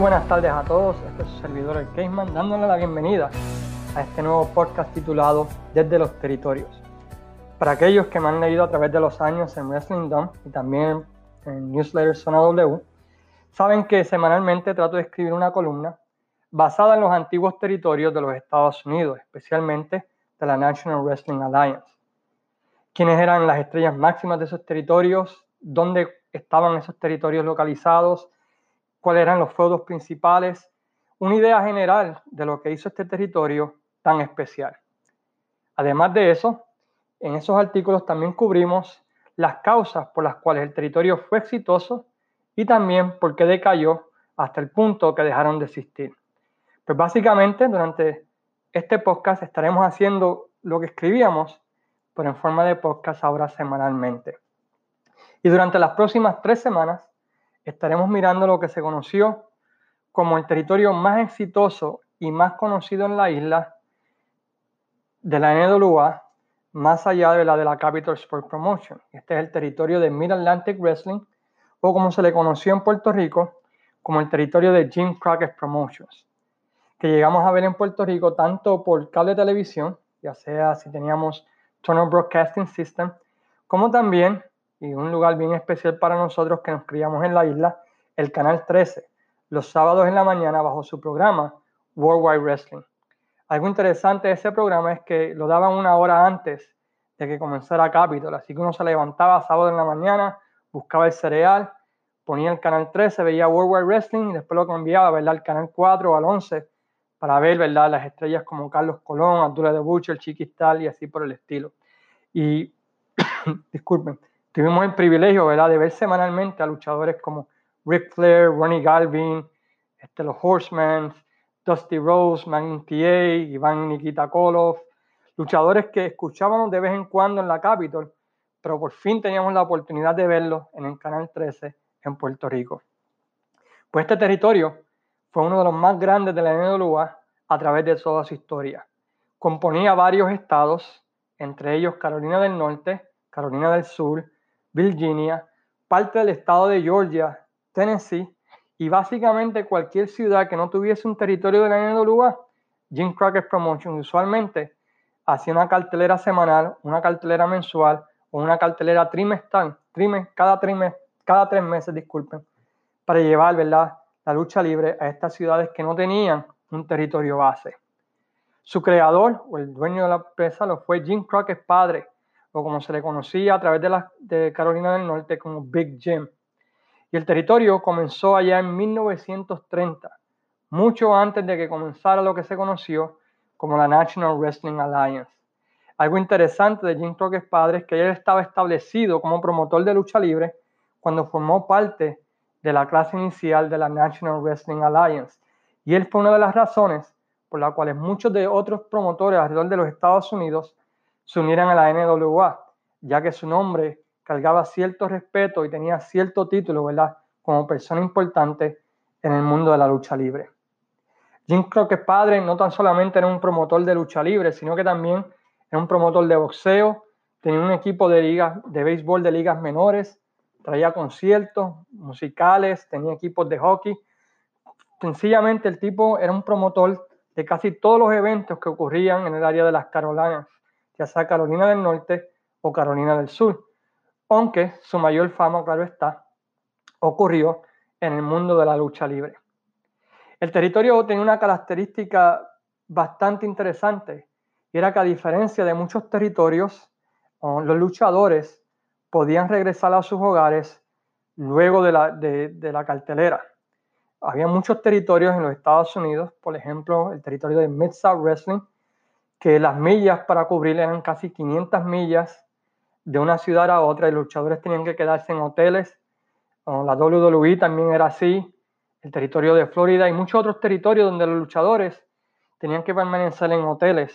Buenas tardes a todos, este es su servidor el Caseman dándole la bienvenida a este nuevo podcast titulado Desde los Territorios. Para aquellos que me han leído a través de los años en Wrestling Dome y también en Newsletter Zona W, saben que semanalmente trato de escribir una columna basada en los antiguos territorios de los Estados Unidos, especialmente de la National Wrestling Alliance. Quiénes eran las estrellas máximas de esos territorios, dónde estaban esos territorios localizados, cuáles eran los feudos principales, una idea general de lo que hizo este territorio tan especial. Además de eso, en esos artículos también cubrimos las causas por las cuales el territorio fue exitoso y también por qué decayó hasta el punto que dejaron de existir. Pues básicamente durante este podcast estaremos haciendo lo que escribíamos, pero en forma de podcast ahora semanalmente. Y durante las próximas tres semanas estaremos mirando lo que se conoció como el territorio más exitoso y más conocido en la isla de la NWA, más allá de la de la Capital Sport Promotion. Este es el territorio de Mid Atlantic Wrestling, o como se le conoció en Puerto Rico, como el territorio de Jim Crockett Promotions, que llegamos a ver en Puerto Rico tanto por cable televisión, ya sea si teníamos Turner Broadcasting System, como también y un lugar bien especial para nosotros que nos criamos en la isla, el Canal 13, los sábados en la mañana bajo su programa Worldwide Wrestling. Algo interesante de ese programa es que lo daban una hora antes de que comenzara Capitol, así que uno se levantaba sábado en la mañana, buscaba el cereal, ponía el canal 13, veía Worldwide Wrestling y después lo cambiaba ¿verdad? al canal 4 o al 11 para ver ¿verdad? las estrellas como Carlos Colón, Abdullah de Butcher, Chiquistal y así por el estilo. Y disculpen, tuvimos el privilegio, de ver semanalmente a luchadores como Ric Flair, Ronnie Galvin, este, los Horsemen, Dusty Rose, Magnum TA, Iván Nikita Koloff, luchadores que escuchábamos de vez en cuando en la Capitol, pero por fin teníamos la oportunidad de verlos en el Canal 13 en Puerto Rico. Pues este territorio fue uno de los más grandes de la NWA a través de toda su historia. Componía varios estados, entre ellos Carolina del Norte, Carolina del Sur, Virginia, parte del estado de Georgia, Tennessee y básicamente cualquier ciudad que no tuviese un territorio de la NWA, Jim Crockett Promotion usualmente hacía una cartelera semanal, una cartelera mensual o una cartelera trimestral, cada, cada tres meses, disculpen, para llevar ¿verdad? la lucha libre a estas ciudades que no tenían un territorio base. Su creador o el dueño de la empresa lo fue Jim Crockett padre, o como se le conocía a través de, la, Carolina del Norte como Big Jim. Y el territorio comenzó allá en 1930, mucho antes de que comenzara lo que se conoció como la National Wrestling Alliance. Algo interesante de Jim Crockett padre es que él estaba establecido como promotor de lucha libre cuando formó parte de la clase inicial de la National Wrestling Alliance. Y él fue una de las razones por las cuales muchos de otros promotores alrededor de los Estados Unidos se unieran a la NWA, ya que su nombre cargaba cierto respeto y tenía cierto título, ¿verdad? Como persona importante en el mundo de la lucha libre. Jim Crockett padre no tan solamente era un promotor de lucha libre, sino que también era un promotor de boxeo, tenía un equipo de ligas de béisbol de ligas menores, traía conciertos musicales, tenía equipos de hockey. Sencillamente el tipo era un promotor de casi todos los eventos que ocurrían en el área de las Carolinas ya sea Carolina del Norte o Carolina del Sur, aunque su mayor fama, claro está, ocurrió en el mundo de la lucha libre. El territorio tenía una característica bastante interesante, era que a diferencia de muchos territorios, los luchadores podían regresar a sus hogares luego de la, de, de la cartelera. Había muchos territorios en los Estados Unidos, por ejemplo, el territorio de Mid-South Wrestling, que las millas para cubrir eran casi 500 millas de una ciudad a otra y los luchadores tenían que quedarse en hoteles. La WWE también era así, el territorio de Florida y muchos otros territorios donde los luchadores tenían que permanecer en hoteles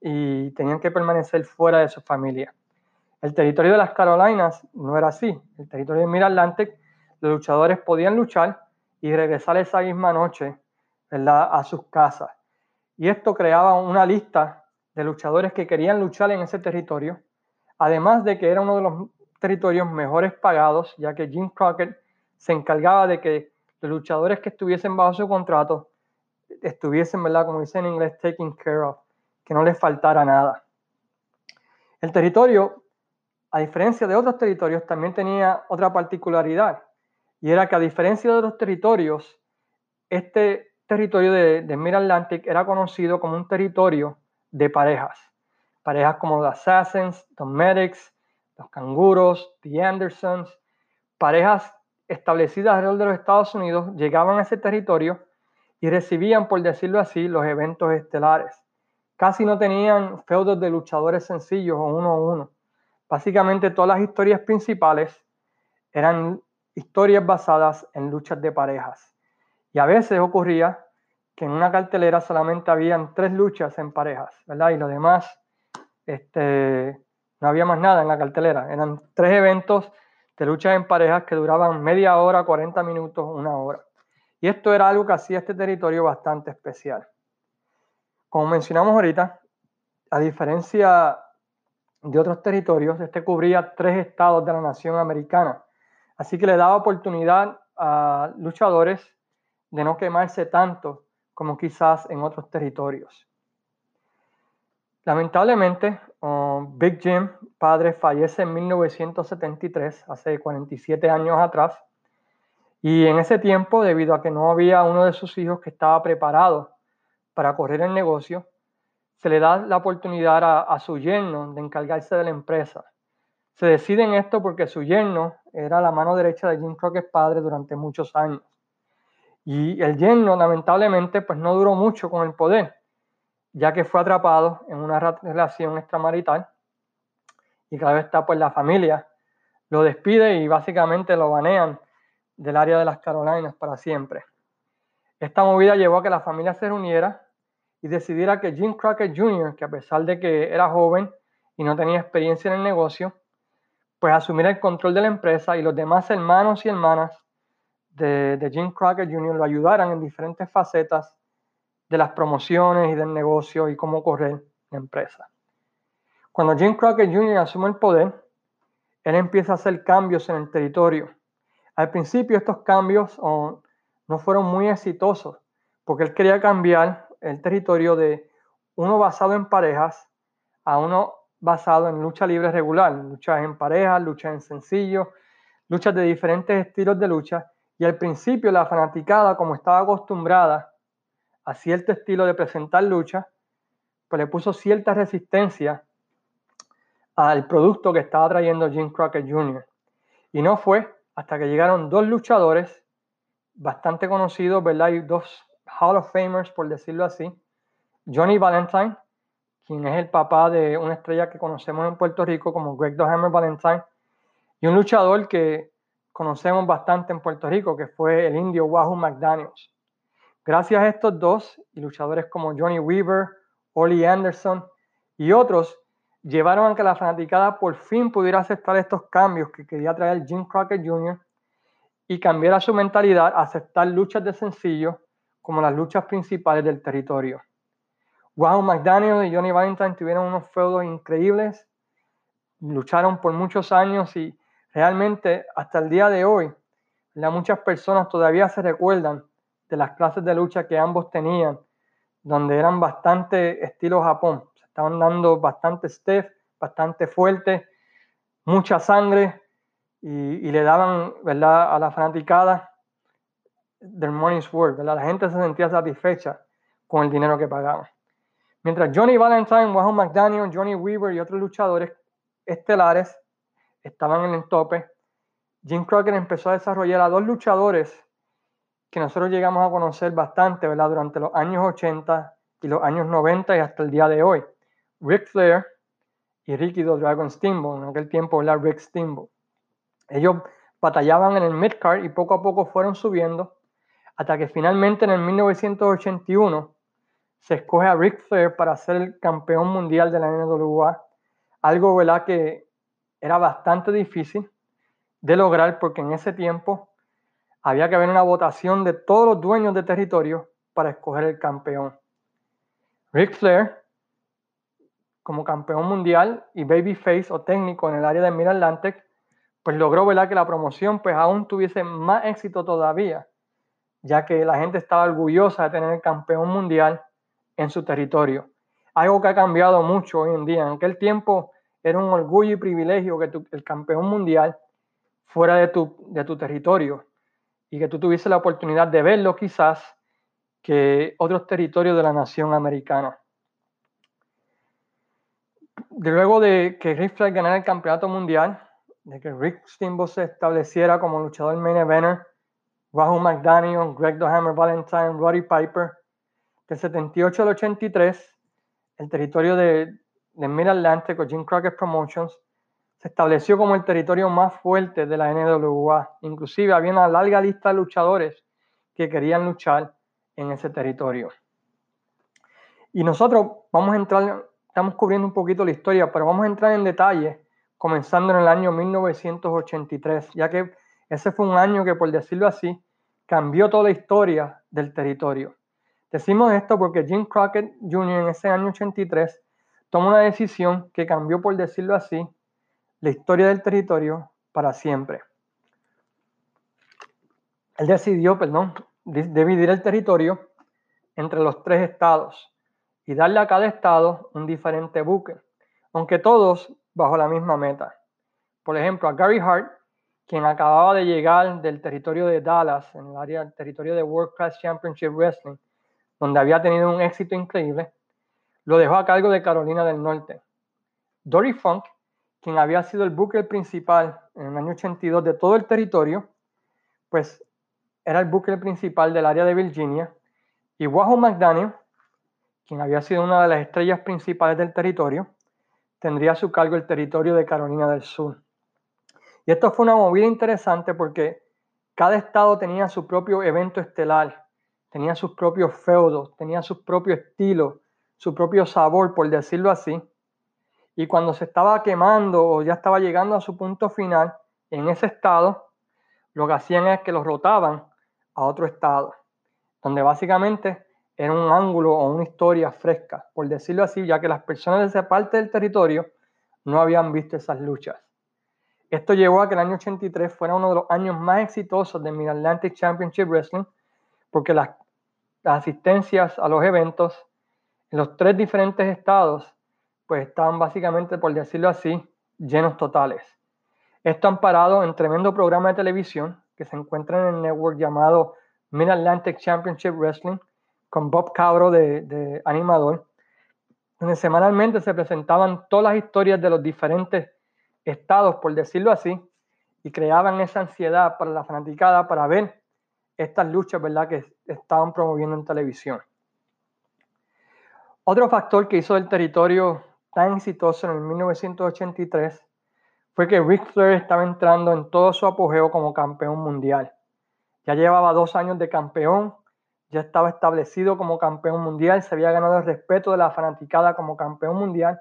y tenían que permanecer fuera de su familia. El territorio de las Carolinas no era así. El territorio de Mid-Atlantic, los luchadores podían luchar y regresar esa misma noche ¿verdad? a sus casas. Y esto creaba una lista de luchadores que querían luchar en ese territorio, además de que era uno de los territorios mejores pagados, ya que Jim Crockett se encargaba de que los luchadores que estuviesen bajo su contrato estuviesen, ¿verdad? Como dicen en inglés, taking care of, que no les faltara nada. El territorio, a diferencia de otros territorios, también tenía otra particularidad, y era que a diferencia de otros territorios, este territorio de, de Mid-Atlantic era conocido como un territorio de parejas. Parejas como los Assassins, los Medics, los Canguros, The Andersons, parejas establecidas alrededor de los Estados Unidos llegaban a ese territorio y recibían, por decirlo así, los eventos estelares. Casi no tenían feudos de luchadores sencillos o uno a uno. Básicamente todas las historias principales eran historias basadas en luchas de parejas. Y a veces ocurría que en una cartelera solamente habían tres luchas en parejas, ¿verdad? Y lo demás, este, no había más nada en la cartelera. Eran tres eventos de luchas en parejas que duraban media hora, 40 minutos, una hora. Y esto era algo que hacía este territorio bastante especial. Como mencionamos ahorita, a diferencia de otros territorios, este cubría tres estados de la nación americana. Así que le daba oportunidad a luchadores de no quemarse tanto como quizás en otros territorios. Lamentablemente, Big Jim, padre, fallece en 1973, hace 47 años atrás. Y en ese tiempo, debido a que no había uno de sus hijos que estaba preparado para correr el negocio, se le da la oportunidad a, su yerno de encargarse de la empresa. Se decide en esto porque su yerno era la mano derecha de Jim Crockett padre durante muchos años. Y el yerno, lamentablemente, pues no duró mucho con el poder ya que fue atrapado en una relación extramarital y cada vez está pues la familia lo despide y básicamente lo banean del área de las Carolinas para siempre. Esta movida llevó a que la familia se reuniera y decidiera que Jim Crockett Jr., que a pesar de que era joven y no tenía experiencia en el negocio, pues asumiera el control de la empresa y los demás hermanos y hermanas de, de Jim Crockett Jr. lo ayudaran en diferentes facetas de las promociones y del negocio y cómo correr la empresa. Cuando Jim Crockett Jr. asume el poder, él empieza a hacer cambios en el territorio. Al principio estos cambios oh, no fueron muy exitosos porque él quería cambiar el territorio de uno basado en parejas a uno basado en lucha libre regular, luchas en parejas, luchas en sencillo, luchas de diferentes estilos de lucha. Y al principio la fanaticada, como estaba acostumbrada a cierto estilo de presentar lucha, pues le puso cierta resistencia al producto que estaba trayendo Jim Crockett Jr. Y no fue hasta que llegaron dos luchadores bastante conocidos, ¿verdad? Y dos Hall of Famers, por decirlo así. Johnny Valentine, quien es el papá de una estrella que conocemos en Puerto Rico como Greg the Hammer Valentine, y un luchador que conocemos bastante en Puerto Rico, que fue el indio Wahoo McDaniels. Gracias a estos dos, y luchadores como Johnny Weaver, Ollie Anderson y otros, llevaron a que la fanaticada por fin pudiera aceptar estos cambios que quería traer Jim Crockett Jr. y cambiara su mentalidad a aceptar luchas de sencillo como las luchas principales del territorio. Wow McDaniel y Johnny Valentine tuvieron unos feudos increíbles, lucharon por muchos años y realmente hasta el día de hoy, muchas personas todavía se recuerdan de las clases de lucha que ambos tenían, donde eran bastante estilo Japón. Se estaban dando bastante stiff, bastante fuerte, mucha sangre y, le daban ¿verdad? a la fanaticada del Morning's World. ¿verdad? La gente se sentía satisfecha con el dinero que pagaban. Mientras Johnny Valentine, Wahoo McDaniel, Johnny Weaver y otros luchadores estelares estaban en el tope, Jim Crockett empezó a desarrollar a dos luchadores que nosotros llegamos a conocer bastante, ¿verdad? Durante los años 80 y los años 90 y hasta el día de hoy. Rick Flair y Ricky the Dragon Steamboat, en aquel tiempo, ¿verdad? Rick Steamboat. Ellos batallaban en el midcard y poco a poco fueron subiendo hasta que finalmente en el 1981 se escoge a Rick Flair para ser el campeón mundial de la NWA. Algo, ¿verdad? Que era bastante difícil de lograr porque en ese tiempo había que haber una votación de todos los dueños de territorio para escoger el campeón. Ric Flair, como campeón mundial y babyface o técnico en el área de Mid-Atlantic, pues logró ¿verdad? que la promoción pues aún tuviese más éxito todavía, ya que la gente estaba orgullosa de tener el campeón mundial en su territorio. Algo que ha cambiado mucho hoy en día. En aquel tiempo era un orgullo y privilegio que el campeón mundial fuera de tu, de tu territorio y que tú tuviese la oportunidad de verlo quizás que otros territorios de la nación americana. De luego de que Rick ganara el campeonato mundial, de que Rick Steamboat se estableciera como luchador main eventer, Rahul McDaniel, Greg The Hammer Valentine, Roddy Piper, del 78 al 83, el territorio de, de Mid-Atlantic o Jim Crockett Promotions se estableció como el territorio más fuerte de la NWA. Inclusive había una larga lista de luchadores que querían luchar en ese territorio. Y nosotros vamos a entrar, estamos cubriendo un poquito la historia, pero vamos a entrar en detalle comenzando en el año 1983, ya que ese fue un año que, por decirlo así, cambió toda la historia del territorio. Decimos esto porque Jim Crockett Jr. en ese año 83 tomó una decisión que cambió, por decirlo así, la historia del territorio para siempre. Él decidió, perdón, dividir el territorio entre los tres estados y darle a cada estado un diferente buque, aunque todos bajo la misma meta. Por ejemplo, a Gary Hart, quien acababa de llegar del territorio de Dallas, en el área del territorio de World Class Championship Wrestling, donde había tenido un éxito increíble, lo dejó a cargo de Carolina del Norte. Dory Funk, quien había sido el buque principal en el año 82 de todo el territorio, pues era el buque principal del área de Virginia, y Wahoo McDaniel, quien había sido una de las estrellas principales del territorio, tendría a su cargo el territorio de Carolina del Sur. Y esto fue una movida interesante porque cada estado tenía su propio evento estelar, tenía sus propios feudos, tenía su propio estilo, su propio sabor, por decirlo así, y cuando se estaba quemando o ya estaba llegando a su punto final en ese estado, lo que hacían es que los rotaban a otro estado, donde básicamente era un ángulo o una historia fresca, por decirlo así, ya que las personas de esa parte del territorio no habían visto esas luchas. Esto llevó a que el año 83 fuera uno de los años más exitosos del Mid-Atlantic Championship Wrestling, porque las asistencias a los eventos los tres diferentes estados pues estaban básicamente, por decirlo así, llenos totales. Esto amparado en tremendo programa de televisión que se encuentra en el network llamado Mid Atlantic Championship Wrestling con Bob Cabro de, animador, donde semanalmente se presentaban todas las historias de los diferentes estados, por decirlo así, y creaban esa ansiedad para la fanaticada para ver estas luchas ¿verdad? que estaban promoviendo en televisión. Otro factor que hizo del territorio tan exitoso en el 1983 fue que Ric Flair estaba entrando en todo su apogeo como campeón mundial. Ya llevaba dos años de campeón, ya estaba establecido como campeón mundial, se había ganado el respeto de la fanaticada como campeón mundial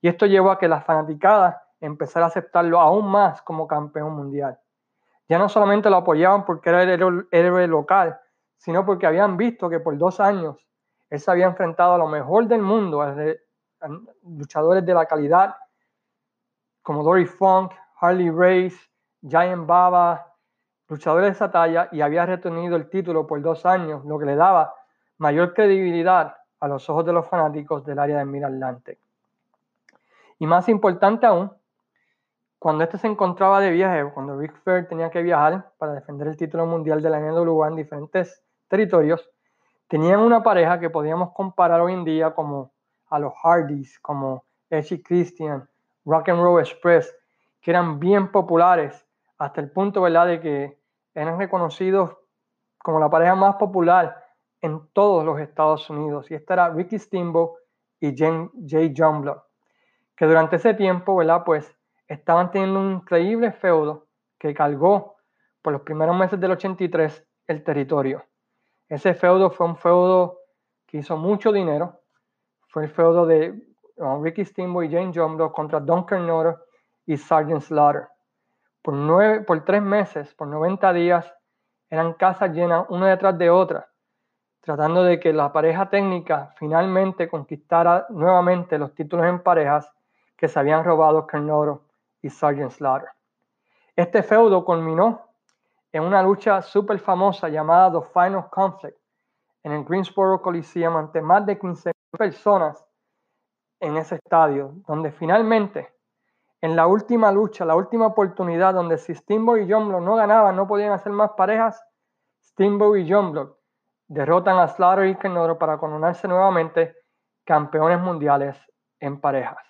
y esto llevó a que la fanaticada empezara a aceptarlo aún más como campeón mundial. Ya no solamente lo apoyaban porque era el héroe local, sino porque habían visto que por dos años él se había enfrentado a lo mejor del mundo, luchadores de la calidad como Dory Funk, Harley Race, Giant Baba, luchadores de esa talla y había retenido el título por dos años, lo que le daba mayor credibilidad a los ojos de los fanáticos del área del Mid-Atlantic. Y más importante aún, cuando este se encontraba de viaje, cuando Rick Flair tenía que viajar para defender el título mundial de la NWA en diferentes territorios, tenían una pareja que podíamos comparar hoy en día como a los Hardys como Edgy Christian, Rock and Roll Express, que eran bien populares hasta el punto ¿verdad? de que eran reconocidos como la pareja más popular en todos los Estados Unidos. Y esta era Ricky Steamboat y Jay Jungblood, que durante ese tiempo ¿verdad? Pues, estaban teniendo un increíble feudo que cargó por los primeros meses del 83 el territorio. Ese feudo fue un feudo que hizo mucho dinero, fue el feudo de Ricky Steamboat y Jane Jumbo contra Duncan Notter y Sergeant Slaughter. Por, nueve, por tres meses, por 90 días, eran casas llenas una detrás de otra, tratando de que la pareja técnica finalmente conquistara nuevamente los títulos en parejas que se habían robado Carnoro y Sergeant Slaughter. Este feudo culminó en una lucha súper famosa llamada The Final Conflict en el Greensboro Coliseum ante más de 15 personas en ese estadio, donde finalmente, en la última lucha, la última oportunidad, donde si Steamboat y John Block no ganaban, no podían hacer más parejas, Steamboat y John Block derrotan a Slaughter y Kennoro para coronarse nuevamente campeones mundiales en parejas.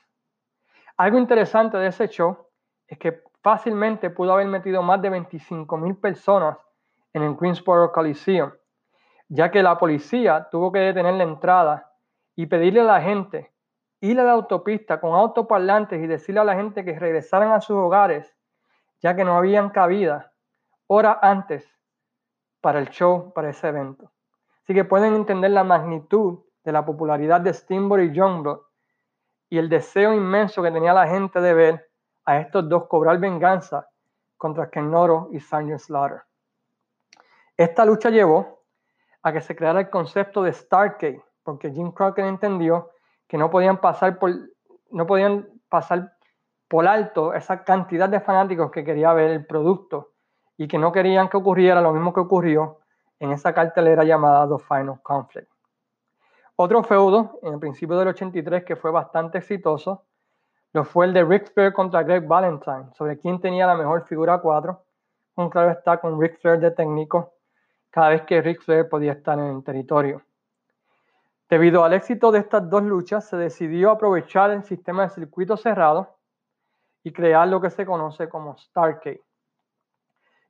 Algo interesante de ese show es que fácilmente pudo haber metido más de 25 mil personas en el Greensboro Coliseum, ya que la policía tuvo que detener la entrada y pedirle a la gente ir a la autopista con autoparlantes y decirle a la gente que regresaran a sus hogares, ya que no habían cabida horas antes para el show, para ese evento. Así que pueden entender la magnitud de la popularidad de Steamboat y Youngblood y el deseo inmenso que tenía la gente de ver a estos dos cobrar venganza contra Ken Noro y Sanyo Slaughter. Esta lucha llevó a que se creara el concepto de Starcade, porque Jim Crockett entendió que no podían pasar por, no podían pasar por alto esa cantidad de fanáticos que quería ver el producto y que no querían que ocurriera lo mismo que ocurrió en esa cartelera llamada The Final Conflict. Otro feudo en el principio del 83 que fue bastante exitoso lo fue el de Ric Flair contra Greg Valentine, sobre quién tenía la mejor figura 4. Un claro está con Ric Flair de técnico cada vez que Ric Flair podía estar en el territorio. Debido al éxito de estas dos luchas, se decidió aprovechar el sistema de circuito cerrado y crear lo que se conoce como Starcade.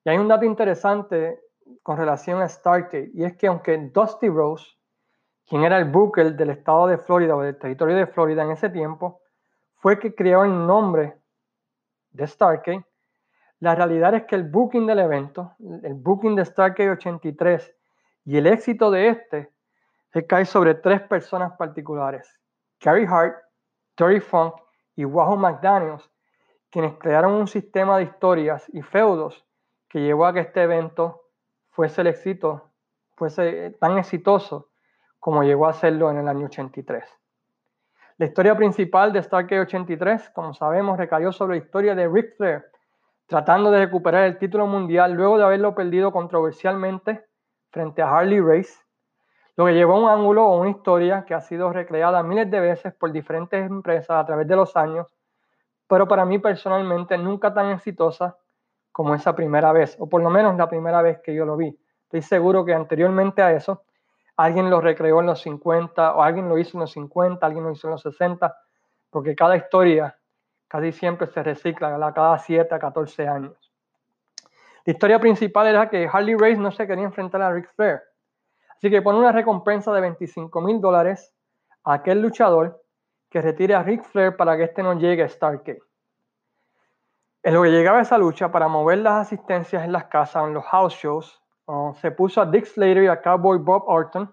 Y hay un dato interesante con relación a Starcade, y es que aunque Dusty Rose, quien era el booker del estado de Florida o del territorio de Florida en ese tiempo, fue que creó el nombre de Starcade, la realidad es que el booking del evento, el booking de Starcade 83 y el éxito de este se cae sobre tres personas particulares, Gary Hart, Terry Funk y Wahoo McDaniels, quienes crearon un sistema de historias y feudos que llevó a que este evento fuese el éxito, fuese tan exitoso como llegó a serlo en el año 83. La historia principal de Starcade 83, como sabemos, recayó sobre la historia de Ric Flair, tratando de recuperar el título mundial luego de haberlo perdido controversialmente frente a Harley Race, lo que llevó a un ángulo o una historia que ha sido recreada miles de veces por diferentes empresas a través de los años, pero para mí personalmente nunca tan exitosa como esa primera vez, o por lo menos la primera vez que yo lo vi. Estoy seguro que anteriormente a eso, alguien lo recreó en los 50, o alguien lo hizo en los 50, alguien lo hizo en los 60, porque cada historia casi siempre se recicla cada 7 a 14 años. La historia principal era que Harley Race no se quería enfrentar a Ric Flair. Así que pone una recompensa de 25 mil dólares a aquel luchador que retire a Ric Flair para que este no llegue a Starcade. En lo que llegaba esa lucha, para mover las asistencias en las casas, en los house shows, se puso a Dick Slater y a Cowboy Bob Orton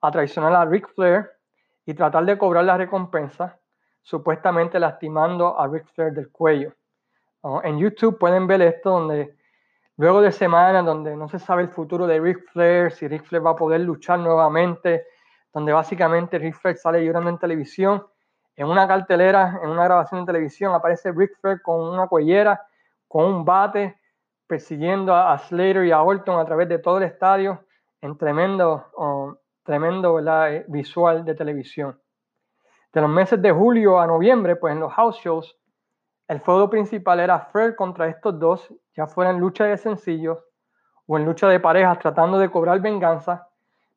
a traicionar a Ric Flair y tratar de cobrar la recompensa, supuestamente lastimando a Ric Flair del cuello. En YouTube pueden ver esto donde Luego de semanas donde no se sabe el futuro de Ric Flair, si Ric Flair va a poder luchar nuevamente, donde básicamente Ric Flair sale llorando en televisión, en una cartelera, en una grabación de televisión, aparece Ric Flair con una cuellera, con un bate, persiguiendo a, Slater y a Orton a través de todo el estadio, en tremendo, tremendo eh, visual de televisión. De los meses de julio a noviembre, pues en los house shows, el feudo principal era Flair contra estos dos, ya fuera en lucha de sencillos o en lucha de parejas tratando de cobrar venganza,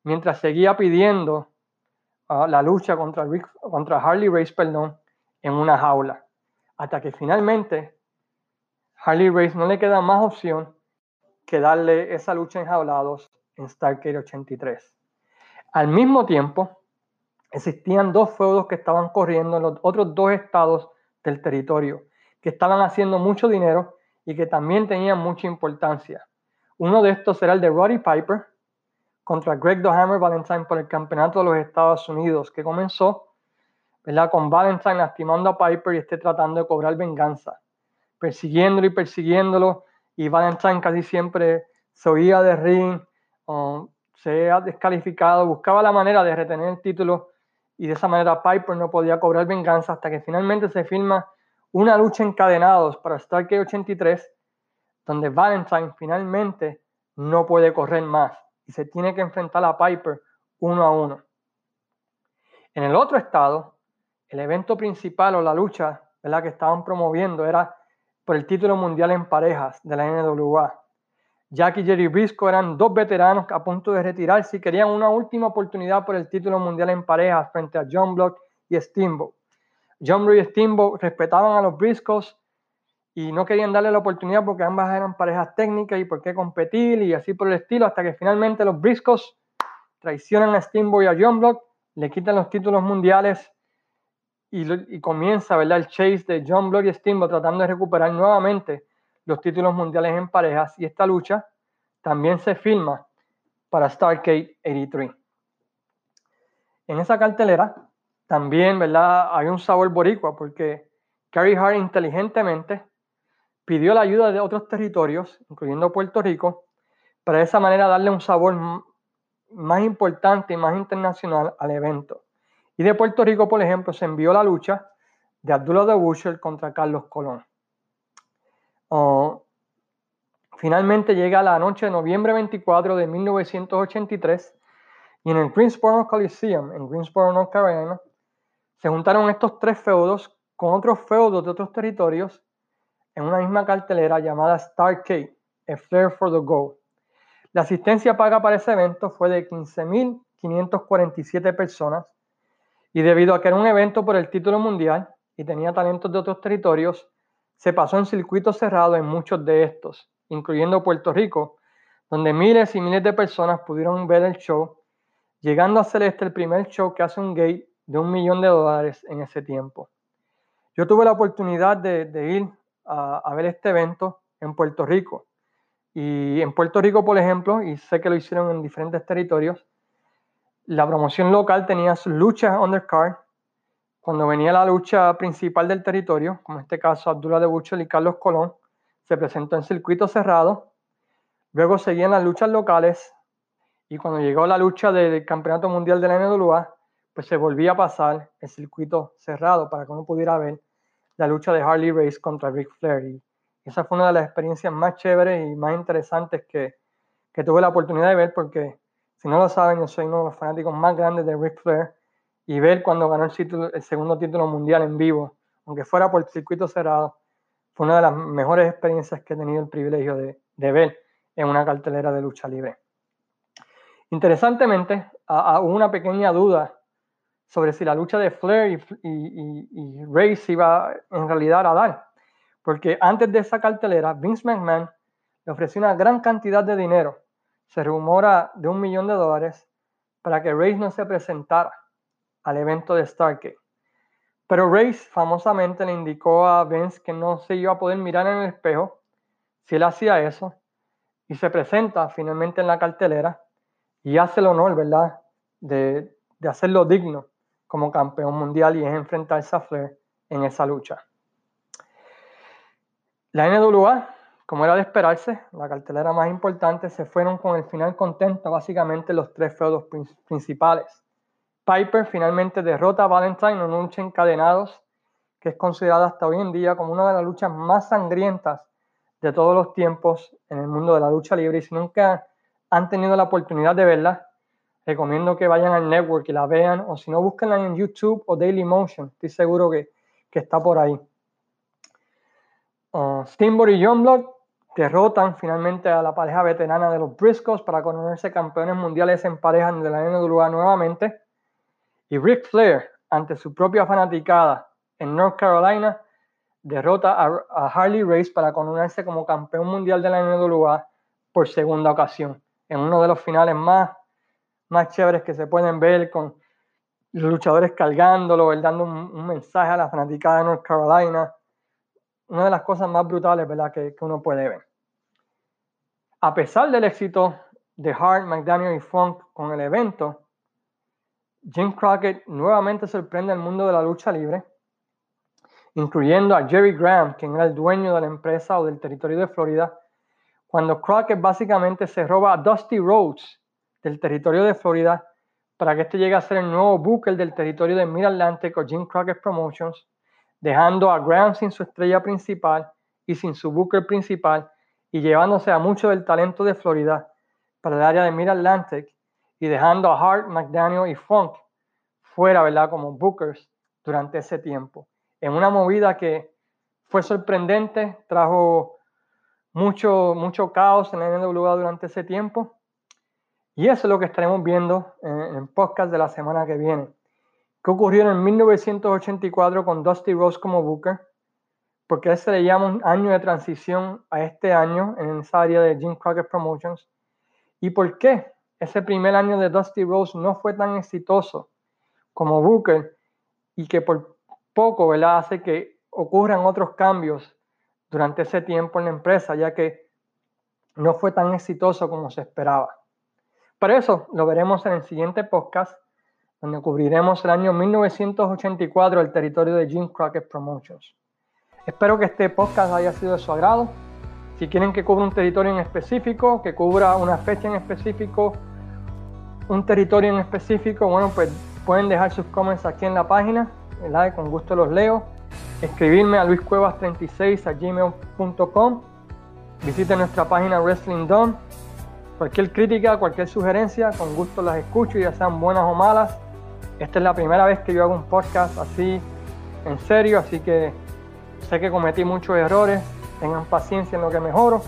mientras seguía pidiendo ah, la lucha contra, contra Harley Race perdón, en una jaula. Hasta que finalmente Harley Race no le queda más opción que darle esa lucha enjaulados en Starcade 83. Al mismo tiempo, existían dos feudos que estaban corriendo en los otros dos estados del territorio que estaban haciendo mucho dinero y que también tenían mucha importancia. Uno de estos era el de Roddy Piper contra Greg The Hammer Valentine por el campeonato de los Estados Unidos, que comenzó ¿verdad? con Valentine lastimando a Piper y esté tratando de cobrar venganza, persiguiéndolo y persiguiéndolo, y Valentine casi siempre se oía de ring, o se ha descalificado, buscaba la manera de retener el título y de esa manera Piper no podía cobrar venganza hasta que finalmente se firma una lucha encadenados para Stargate 83, donde Valentine finalmente no puede correr más y se tiene que enfrentar a Piper uno a uno. En el otro estado, el evento principal o la lucha que estaban promoviendo era por el título mundial en parejas de la NWA. Jack y Jerry Briscoe eran dos veteranos a punto de retirarse y querían una última oportunidad por el título mundial en parejas frente a John Block y Steamboat. John Block y Steamboat respetaban a los Briscoes y no querían darle la oportunidad porque ambas eran parejas técnicas y por qué competir y así por el estilo, hasta que finalmente los Briscoes traicionan a Steamboat y a John Block, le quitan los títulos mundiales y, comienza ¿verdad? el chase de John Block y tratando de recuperar nuevamente los títulos mundiales en parejas y esta lucha también se filma para Starcade 83. En esa cartelera también ¿verdad? hay un sabor boricua porque Carrie Hart inteligentemente pidió la ayuda de otros territorios, incluyendo Puerto Rico, para de esa manera darle un sabor más importante y más internacional al evento. Y de Puerto Rico, por ejemplo, se envió la lucha de Abdullah de Butcher contra Carlos Colón. Oh, finalmente llega la noche de noviembre 24 de 1983 y en el Greensboro Coliseum, en Greensboro, North Carolina, se juntaron estos tres feudos con otros feudos de otros territorios en una misma cartelera llamada Starcade, A Flair for the Goal. La asistencia paga para ese evento fue de 15.547 personas y debido a que era un evento por el título mundial y tenía talentos de otros territorios, se pasó en circuito cerrado en muchos de estos, incluyendo Puerto Rico, donde miles y miles de personas pudieron ver el show, llegando a ser este el primer show que hace un gate de un millón de dólares en ese tiempo. Yo tuve la oportunidad de, ir a, a, ver este evento en Puerto Rico. Y en Puerto Rico, por ejemplo, y sé que lo hicieron en diferentes territorios, la promoción local tenía sus luchas undercard. Cuando venía la lucha principal del territorio, como en este caso Abdullah de Buchel y Carlos Colón, se presentó en circuito cerrado. Luego seguían las luchas locales y cuando llegó la lucha del Campeonato Mundial de la NWA, pues se volvía a pasar el circuito cerrado para que uno pudiera ver la lucha de Harley Race contra Ric Flair. Y esa fue una de las experiencias más chéveres y más interesantes que, que tuve la oportunidad de ver porque si no lo saben, yo soy uno de los fanáticos más grandes de Ric Flair y ver cuando ganó el, el segundo título mundial en vivo, aunque fuera por el circuito cerrado, fue una de las mejores experiencias que he tenido el privilegio de, ver en una cartelera de lucha libre. Interesantemente, hubo una pequeña duda sobre si la lucha de Flair y, y, se iba en realidad a dar, porque antes de esa cartelera, Vince McMahon le ofreció una gran cantidad de dinero se rumora de un millón de dólares para que Race no se presentara al evento de Stargate. Pero Race famosamente le indicó a Vince que no se iba a poder mirar en el espejo si él hacía eso y se presenta finalmente en la cartelera y hace el honor, ¿verdad?, de, de hacerlo digno como campeón mundial y es enfrentarse a Flair en esa lucha. La NWA como era de esperarse, la cartelera más importante se fueron con el final contento, básicamente los tres feudos principales. Piper finalmente derrota a Valentine en una lucha encadenados, que es considerada hasta hoy en día como una de las luchas más sangrientas de todos los tiempos en el mundo de la lucha libre. Y si nunca han tenido la oportunidad de verla, recomiendo que vayan al network y la vean, o si no, búsquenla en YouTube o Daily Motion. Estoy seguro que, que está por ahí. Uh, Steamboat y John Block derrotan finalmente a la pareja veterana de los Briscoes para conocerse campeones mundiales en parejas de la NWA nuevamente. Y Ric Flair, ante su propia fanaticada en North Carolina, derrota a, Harley Race para coronarse como campeón mundial de la NWA por segunda ocasión, en uno de los finales más, más chéveres que se pueden ver con los luchadores cargándolo, dando un, un mensaje a la fanaticada de North Carolina una de las cosas más brutales ¿verdad? Que, que, uno puede ver. A pesar del éxito de Hart, McDaniel y Funk con el evento, Jim Crockett nuevamente sorprende al mundo de la lucha libre, incluyendo a Jerry Graham, quien era el dueño de la empresa o del territorio de Florida, cuando Crockett básicamente se roba a Dusty Rhodes del territorio de Florida para que este llegue a ser el nuevo booker del territorio de Mid-Atlantic o Jim Crockett Promotions dejando a Graham sin su estrella principal y sin su booker principal y llevándose a mucho del talento de Florida para el área de Mid-Atlantic y dejando a Hart, McDaniel y Funk fuera, ¿verdad? Como bookers durante ese tiempo. En una movida que fue sorprendente, trajo mucho, mucho caos en la NWA durante ese tiempo. Y eso es lo que estaremos viendo en podcast de la semana que viene. ¿Qué ocurrió en 1984 con Dusty Rose como Booker? Porque se le llama un año de transición a este año en esa área de Jim Crockett Promotions. ¿Y por qué ese primer año de Dusty Rose no fue tan exitoso como Booker y que por poco ¿verdad? hace que ocurran otros cambios durante ese tiempo en la empresa, ya que no fue tan exitoso como se esperaba. Por eso lo veremos en el siguiente podcast, donde cubriremos el año 1984, el territorio de Jim Crockett Promotions. Espero que este podcast haya sido de su agrado. Si quieren que cubra un territorio en específico, que cubra una fecha en específico, un territorio en específico, bueno, pues pueden dejar sus comments aquí en la página, ¿verdad? Con gusto los leo. Escribirme a luiscuevas36 a gmail.com. Visiten nuestra página Wrestling Dome. Cualquier crítica, cualquier sugerencia, con gusto las escucho, ya sean buenas o malas. Esta es la primera vez que yo hago un podcast así en serio, así que sé que cometí muchos errores, tengan paciencia en lo que mejoro.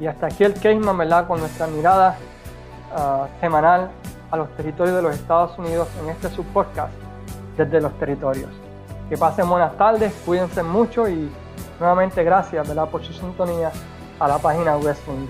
Y hasta aquí el Caseman, ¿verdad? Con nuestra mirada uh, semanal a los territorios de los Estados Unidos en este subpodcast desde los territorios. Que pasen buenas tardes, cuídense mucho y nuevamente gracias ¿verdad? por su sintonía a la página Wrestling